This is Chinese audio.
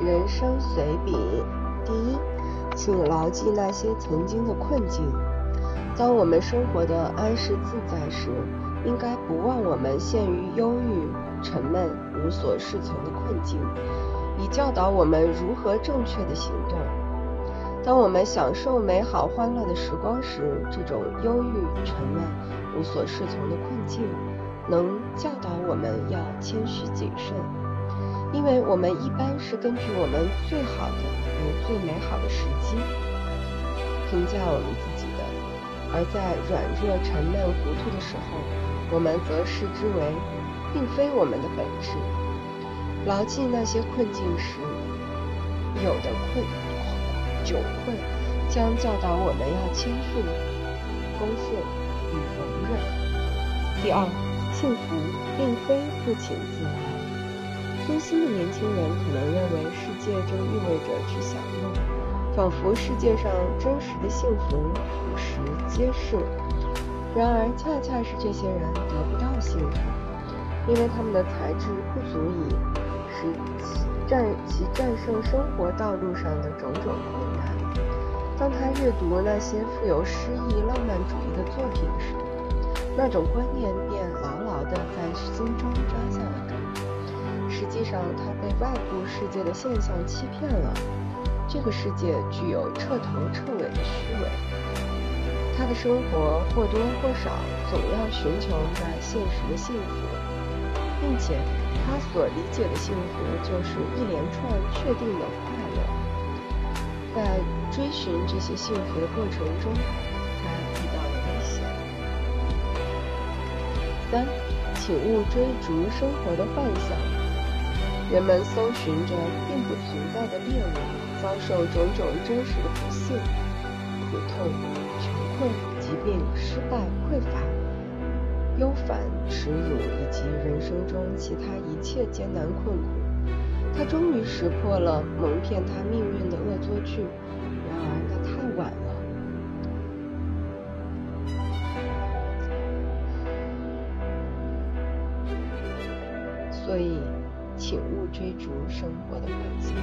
人生随笔：第一，请牢记那些曾经的困境。当我们生活的安适自在时，应该不忘我们陷于忧郁、沉闷、无所适从的困境，以教导我们如何正确的行动。当我们享受美好欢乐的时光时，这种忧郁、沉闷、无所适从的困境，能教导我们要谦虚谨慎，因为我们一般是根据我们最好的与最美好的时机评价我们自己的，而在软弱、沉闷、糊涂的时候，我们则视之为并非我们的本质。牢记那些困境时，有的困。窘困将教导我们要谦逊、恭顺与容忍。第二，幸福并非不请自来。粗心的年轻人可能认为世界就意味着去享乐，仿佛世界上真实的幸福朴实皆是。然而，恰恰是这些人得不到幸福，因为他们的才智不足以使其。战其战胜生活道路上的种种困难。当他阅读那些富有诗意、浪漫主义的作品时，那种观念便牢牢地在心中。上，他被外部世界的现象欺骗了。这个世界具有彻头彻尾的虚伪。他的生活或多或少总要寻求那现实的幸福，并且。他所理解的幸福，就是一连串确定的快乐。在追寻这些幸福的过程中，他遇到了危险。三，请勿追逐生活的幻想。人们搜寻着并不存在的猎物，遭受种种真实的不幸、苦痛、穷困、疾病、失败、匮乏。忧烦、耻辱以及人生中其他一切艰难困苦，他终于识破了蒙骗他命运的恶作剧。然而，那太晚了。所以，请勿追逐生活的轨迹。